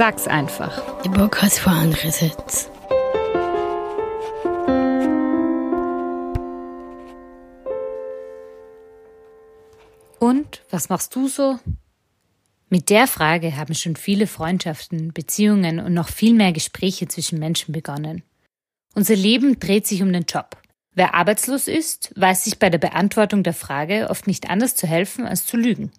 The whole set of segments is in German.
Sag's einfach. Der Bock hat vor andere Sitz. Und was machst du so? Mit der Frage haben schon viele Freundschaften, Beziehungen und noch viel mehr Gespräche zwischen Menschen begonnen. Unser Leben dreht sich um den Job. Wer arbeitslos ist, weiß sich bei der Beantwortung der Frage oft nicht anders zu helfen als zu lügen.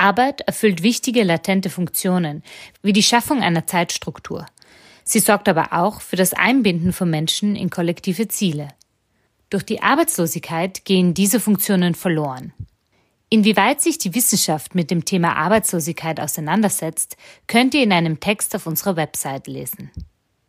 Arbeit erfüllt wichtige latente Funktionen, wie die Schaffung einer Zeitstruktur. Sie sorgt aber auch für das Einbinden von Menschen in kollektive Ziele. Durch die Arbeitslosigkeit gehen diese Funktionen verloren. Inwieweit sich die Wissenschaft mit dem Thema Arbeitslosigkeit auseinandersetzt, könnt ihr in einem Text auf unserer Website lesen.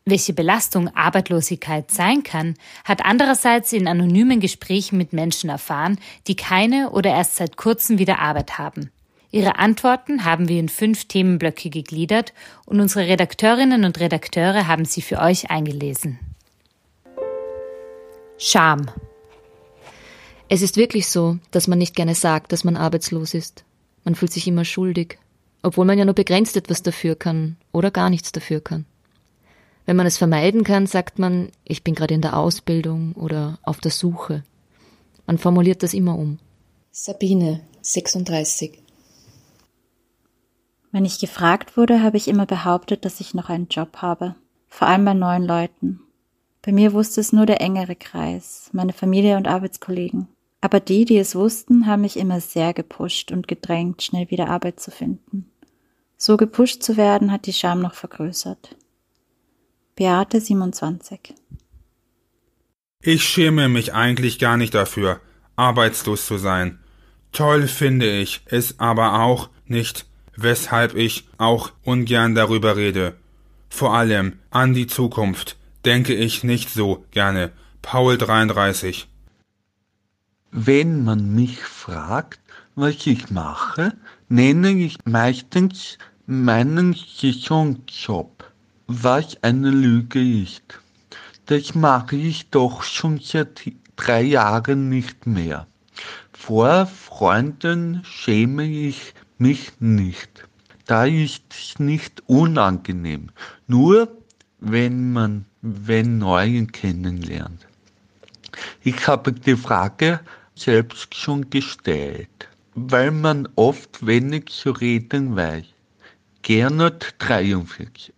Welche Belastung Arbeitslosigkeit sein kann, hat andererseits in anonymen Gesprächen mit Menschen erfahren, die keine oder erst seit kurzem wieder Arbeit haben. Ihre Antworten haben wir in fünf Themenblöcke gegliedert und unsere Redakteurinnen und Redakteure haben sie für euch eingelesen. Scham. Es ist wirklich so, dass man nicht gerne sagt, dass man arbeitslos ist. Man fühlt sich immer schuldig, obwohl man ja nur begrenzt etwas dafür kann oder gar nichts dafür kann. Wenn man es vermeiden kann, sagt man, ich bin gerade in der Ausbildung oder auf der Suche. Man formuliert das immer um. Sabine, 36. Wenn ich gefragt wurde, habe ich immer behauptet, dass ich noch einen Job habe, vor allem bei neuen Leuten. Bei mir wusste es nur der engere Kreis, meine Familie und Arbeitskollegen. Aber die, die es wussten, haben mich immer sehr gepusht und gedrängt, schnell wieder Arbeit zu finden. So gepusht zu werden, hat die Scham noch vergrößert. Beate 27 Ich schäme mich eigentlich gar nicht dafür, arbeitslos zu sein. Toll finde ich es aber auch nicht, weshalb ich auch ungern darüber rede. Vor allem an die Zukunft denke ich nicht so gerne. Paul 33 wenn man mich fragt, was ich mache, nenne ich meistens meinen Saisonjob, was eine Lüge ist. Das mache ich doch schon seit drei Jahren nicht mehr. Vor Freunden schäme ich mich nicht. Da ist es nicht unangenehm. Nur wenn man wenn Neuen kennenlernt. Ich habe die Frage selbst schon gestellt, weil man oft wenig zu reden weiß. Gernot 43.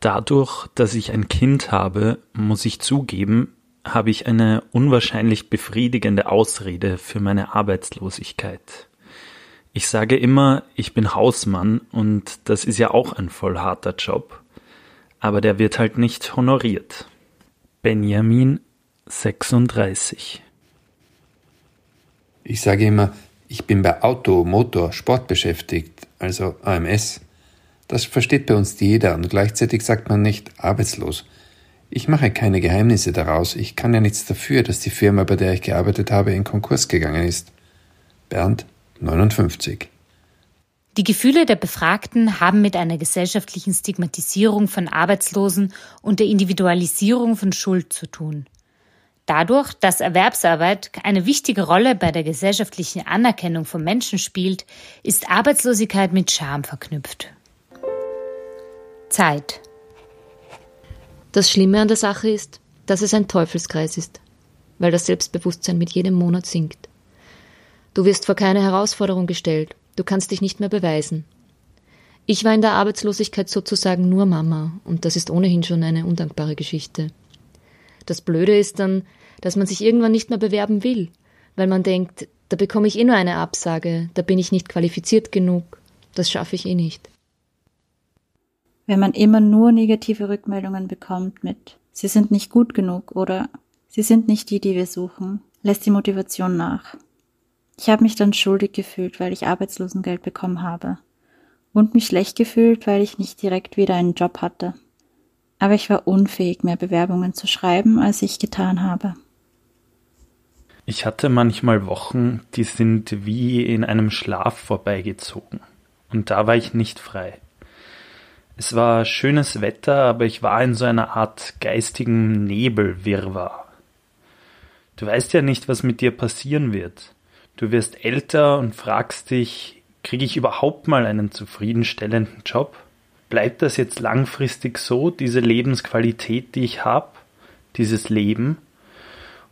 Dadurch, dass ich ein Kind habe, muss ich zugeben, habe ich eine unwahrscheinlich befriedigende Ausrede für meine Arbeitslosigkeit. Ich sage immer, ich bin Hausmann und das ist ja auch ein voll harter Job, aber der wird halt nicht honoriert. Benjamin 36 ich sage immer, ich bin bei Auto, Motor, Sport beschäftigt, also AMS. Das versteht bei uns jeder und gleichzeitig sagt man nicht arbeitslos. Ich mache keine Geheimnisse daraus. Ich kann ja nichts dafür, dass die Firma, bei der ich gearbeitet habe, in Konkurs gegangen ist. Bernd, 59. Die Gefühle der Befragten haben mit einer gesellschaftlichen Stigmatisierung von Arbeitslosen und der Individualisierung von Schuld zu tun. Dadurch, dass Erwerbsarbeit eine wichtige Rolle bei der gesellschaftlichen Anerkennung von Menschen spielt, ist Arbeitslosigkeit mit Scham verknüpft. Zeit. Das Schlimme an der Sache ist, dass es ein Teufelskreis ist, weil das Selbstbewusstsein mit jedem Monat sinkt. Du wirst vor keine Herausforderung gestellt, du kannst dich nicht mehr beweisen. Ich war in der Arbeitslosigkeit sozusagen nur Mama, und das ist ohnehin schon eine undankbare Geschichte. Das Blöde ist dann, dass man sich irgendwann nicht mehr bewerben will, weil man denkt, da bekomme ich eh nur eine Absage, da bin ich nicht qualifiziert genug, das schaffe ich eh nicht. Wenn man immer nur negative Rückmeldungen bekommt mit Sie sind nicht gut genug oder Sie sind nicht die, die wir suchen, lässt die Motivation nach. Ich habe mich dann schuldig gefühlt, weil ich Arbeitslosengeld bekommen habe und mich schlecht gefühlt, weil ich nicht direkt wieder einen Job hatte aber ich war unfähig, mehr Bewerbungen zu schreiben, als ich getan habe. Ich hatte manchmal Wochen, die sind wie in einem Schlaf vorbeigezogen. Und da war ich nicht frei. Es war schönes Wetter, aber ich war in so einer Art geistigen Nebelwirrwarr. Du weißt ja nicht, was mit dir passieren wird. Du wirst älter und fragst dich, kriege ich überhaupt mal einen zufriedenstellenden Job? bleibt das jetzt langfristig so, diese Lebensqualität, die ich habe, dieses Leben?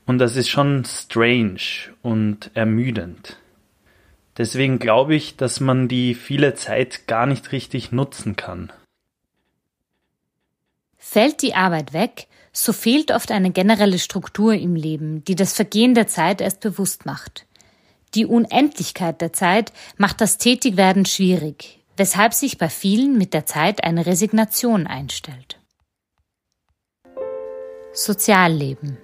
Und das ist schon strange und ermüdend. Deswegen glaube ich, dass man die viele Zeit gar nicht richtig nutzen kann. Fällt die Arbeit weg, so fehlt oft eine generelle Struktur im Leben, die das Vergehen der Zeit erst bewusst macht. Die Unendlichkeit der Zeit macht das Tätigwerden schwierig, weshalb sich bei vielen mit der Zeit eine Resignation einstellt. Sozialleben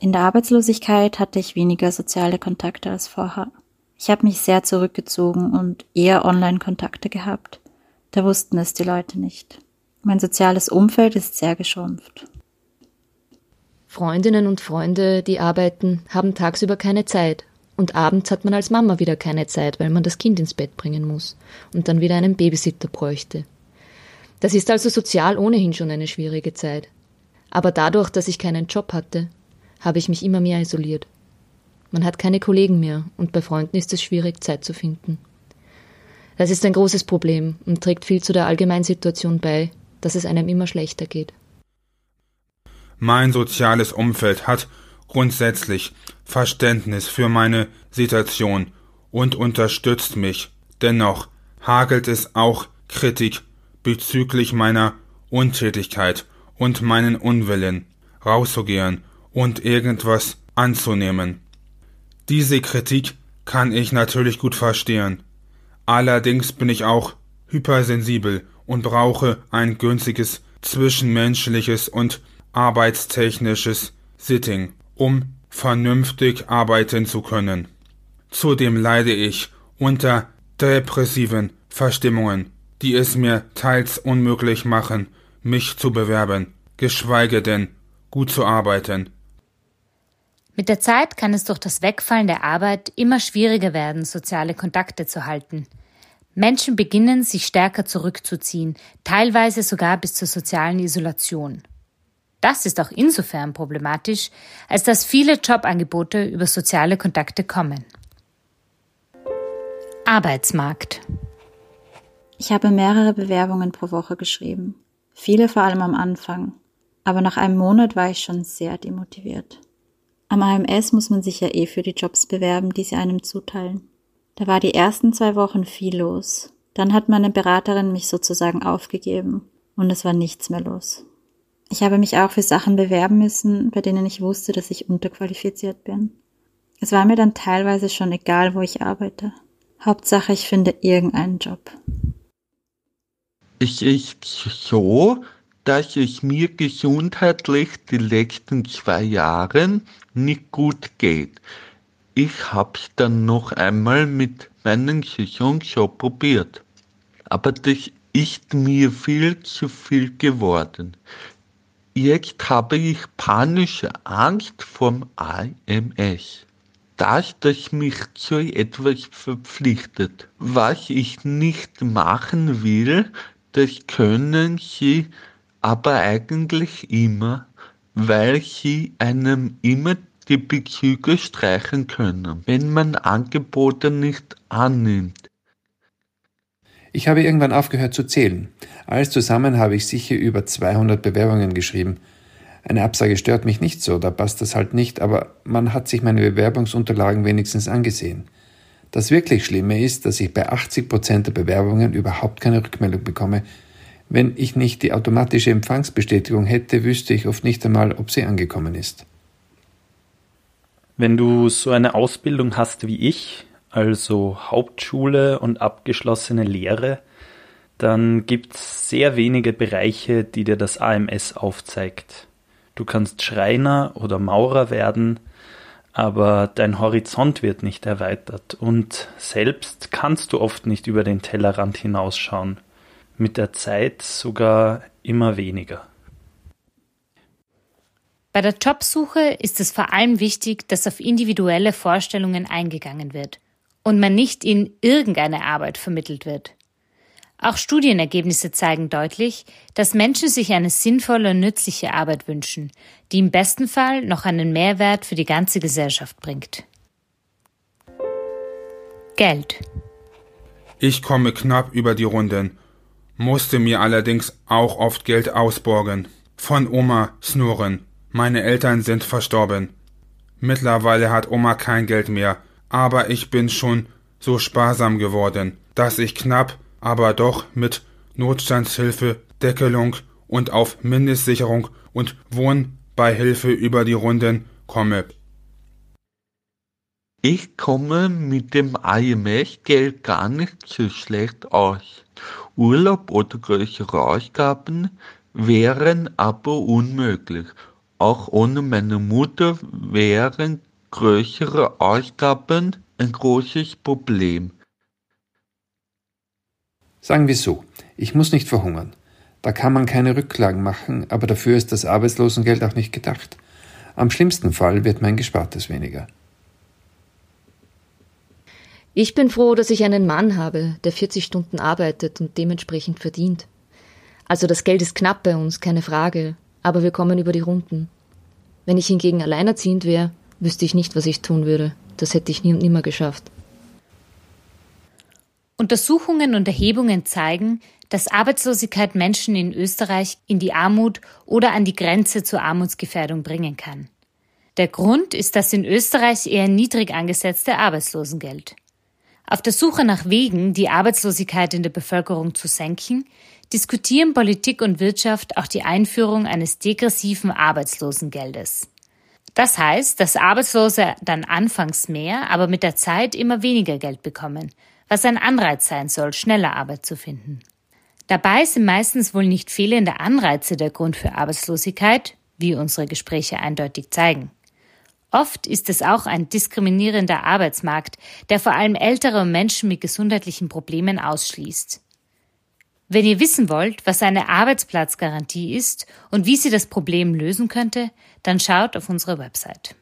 In der Arbeitslosigkeit hatte ich weniger soziale Kontakte als vorher. Ich habe mich sehr zurückgezogen und eher Online-Kontakte gehabt. Da wussten es die Leute nicht. Mein soziales Umfeld ist sehr geschrumpft. Freundinnen und Freunde, die arbeiten, haben tagsüber keine Zeit. Und abends hat man als Mama wieder keine Zeit, weil man das Kind ins Bett bringen muss und dann wieder einen Babysitter bräuchte. Das ist also sozial ohnehin schon eine schwierige Zeit. Aber dadurch, dass ich keinen Job hatte, habe ich mich immer mehr isoliert. Man hat keine Kollegen mehr und bei Freunden ist es schwierig, Zeit zu finden. Das ist ein großes Problem und trägt viel zu der Allgemeinsituation bei, dass es einem immer schlechter geht. Mein soziales Umfeld hat grundsätzlich Verständnis für meine Situation und unterstützt mich. Dennoch hagelt es auch Kritik bezüglich meiner Untätigkeit und meinen Unwillen, rauszugehen und irgendwas anzunehmen. Diese Kritik kann ich natürlich gut verstehen. Allerdings bin ich auch hypersensibel und brauche ein günstiges zwischenmenschliches und arbeitstechnisches Sitting, um vernünftig arbeiten zu können. Zudem leide ich unter depressiven Verstimmungen, die es mir teils unmöglich machen, mich zu bewerben, geschweige denn gut zu arbeiten. Mit der Zeit kann es durch das Wegfallen der Arbeit immer schwieriger werden, soziale Kontakte zu halten. Menschen beginnen, sich stärker zurückzuziehen, teilweise sogar bis zur sozialen Isolation. Das ist auch insofern problematisch, als dass viele Jobangebote über soziale Kontakte kommen. Arbeitsmarkt. Ich habe mehrere Bewerbungen pro Woche geschrieben. Viele vor allem am Anfang. Aber nach einem Monat war ich schon sehr demotiviert. Am AMS muss man sich ja eh für die Jobs bewerben, die sie einem zuteilen. Da war die ersten zwei Wochen viel los. Dann hat meine Beraterin mich sozusagen aufgegeben und es war nichts mehr los. Ich habe mich auch für Sachen bewerben müssen, bei denen ich wusste, dass ich unterqualifiziert bin. Es war mir dann teilweise schon egal, wo ich arbeite. Hauptsache, ich finde irgendeinen Job. Es ist so, dass es mir gesundheitlich die letzten zwei Jahre nicht gut geht. Ich hab's dann noch einmal mit meinem Saisonjob probiert. Aber das ist mir viel zu viel geworden. Jetzt habe ich panische Angst vom AMS. Dass das mich zu etwas verpflichtet. Was ich nicht machen will, das können Sie aber eigentlich immer, weil sie einem immer die Bezüge streichen können, wenn man Angebote nicht annimmt. Ich habe irgendwann aufgehört zu zählen. Alles zusammen habe ich sicher über 200 Bewerbungen geschrieben. Eine Absage stört mich nicht so, da passt das halt nicht, aber man hat sich meine Bewerbungsunterlagen wenigstens angesehen. Das wirklich Schlimme ist, dass ich bei 80 Prozent der Bewerbungen überhaupt keine Rückmeldung bekomme, wenn ich nicht die automatische Empfangsbestätigung hätte, wüsste ich oft nicht einmal, ob sie angekommen ist. Wenn du so eine Ausbildung hast wie ich, also Hauptschule und abgeschlossene Lehre, dann gibt es sehr wenige Bereiche, die dir das AMS aufzeigt. Du kannst Schreiner oder Maurer werden, aber dein Horizont wird nicht erweitert und selbst kannst du oft nicht über den Tellerrand hinausschauen mit der Zeit sogar immer weniger. Bei der Jobsuche ist es vor allem wichtig, dass auf individuelle Vorstellungen eingegangen wird und man nicht in irgendeine Arbeit vermittelt wird. Auch Studienergebnisse zeigen deutlich, dass Menschen sich eine sinnvolle und nützliche Arbeit wünschen, die im besten Fall noch einen Mehrwert für die ganze Gesellschaft bringt. Geld. Ich komme knapp über die Runden musste mir allerdings auch oft Geld ausborgen. Von Oma Snurren. Meine Eltern sind verstorben. Mittlerweile hat Oma kein Geld mehr, aber ich bin schon so sparsam geworden, dass ich knapp, aber doch mit Notstandshilfe, Deckelung und auf Mindestsicherung und Wohnbeihilfe über die Runden komme. Ich komme mit dem IMF-Geld gar nicht so schlecht aus. Urlaub oder größere Ausgaben wären aber unmöglich. Auch ohne meine Mutter wären größere Ausgaben ein großes Problem. Sagen wir so, ich muss nicht verhungern. Da kann man keine Rücklagen machen, aber dafür ist das Arbeitslosengeld auch nicht gedacht. Am schlimmsten Fall wird mein Gespartes weniger. Ich bin froh, dass ich einen Mann habe, der 40 Stunden arbeitet und dementsprechend verdient. Also das Geld ist knapp bei uns, keine Frage, aber wir kommen über die Runden. Wenn ich hingegen alleinerziehend wäre, wüsste ich nicht, was ich tun würde. Das hätte ich nie und nimmer geschafft. Untersuchungen und Erhebungen zeigen, dass Arbeitslosigkeit Menschen in Österreich in die Armut oder an die Grenze zur Armutsgefährdung bringen kann. Der Grund ist das in Österreich eher niedrig angesetzte Arbeitslosengeld. Auf der Suche nach Wegen, die Arbeitslosigkeit in der Bevölkerung zu senken, diskutieren Politik und Wirtschaft auch die Einführung eines degressiven Arbeitslosengeldes. Das heißt, dass Arbeitslose dann anfangs mehr, aber mit der Zeit immer weniger Geld bekommen, was ein Anreiz sein soll, schneller Arbeit zu finden. Dabei sind meistens wohl nicht fehlende Anreize der Grund für Arbeitslosigkeit, wie unsere Gespräche eindeutig zeigen. Oft ist es auch ein diskriminierender Arbeitsmarkt, der vor allem ältere Menschen mit gesundheitlichen Problemen ausschließt. Wenn ihr wissen wollt, was eine Arbeitsplatzgarantie ist und wie sie das Problem lösen könnte, dann schaut auf unsere Website.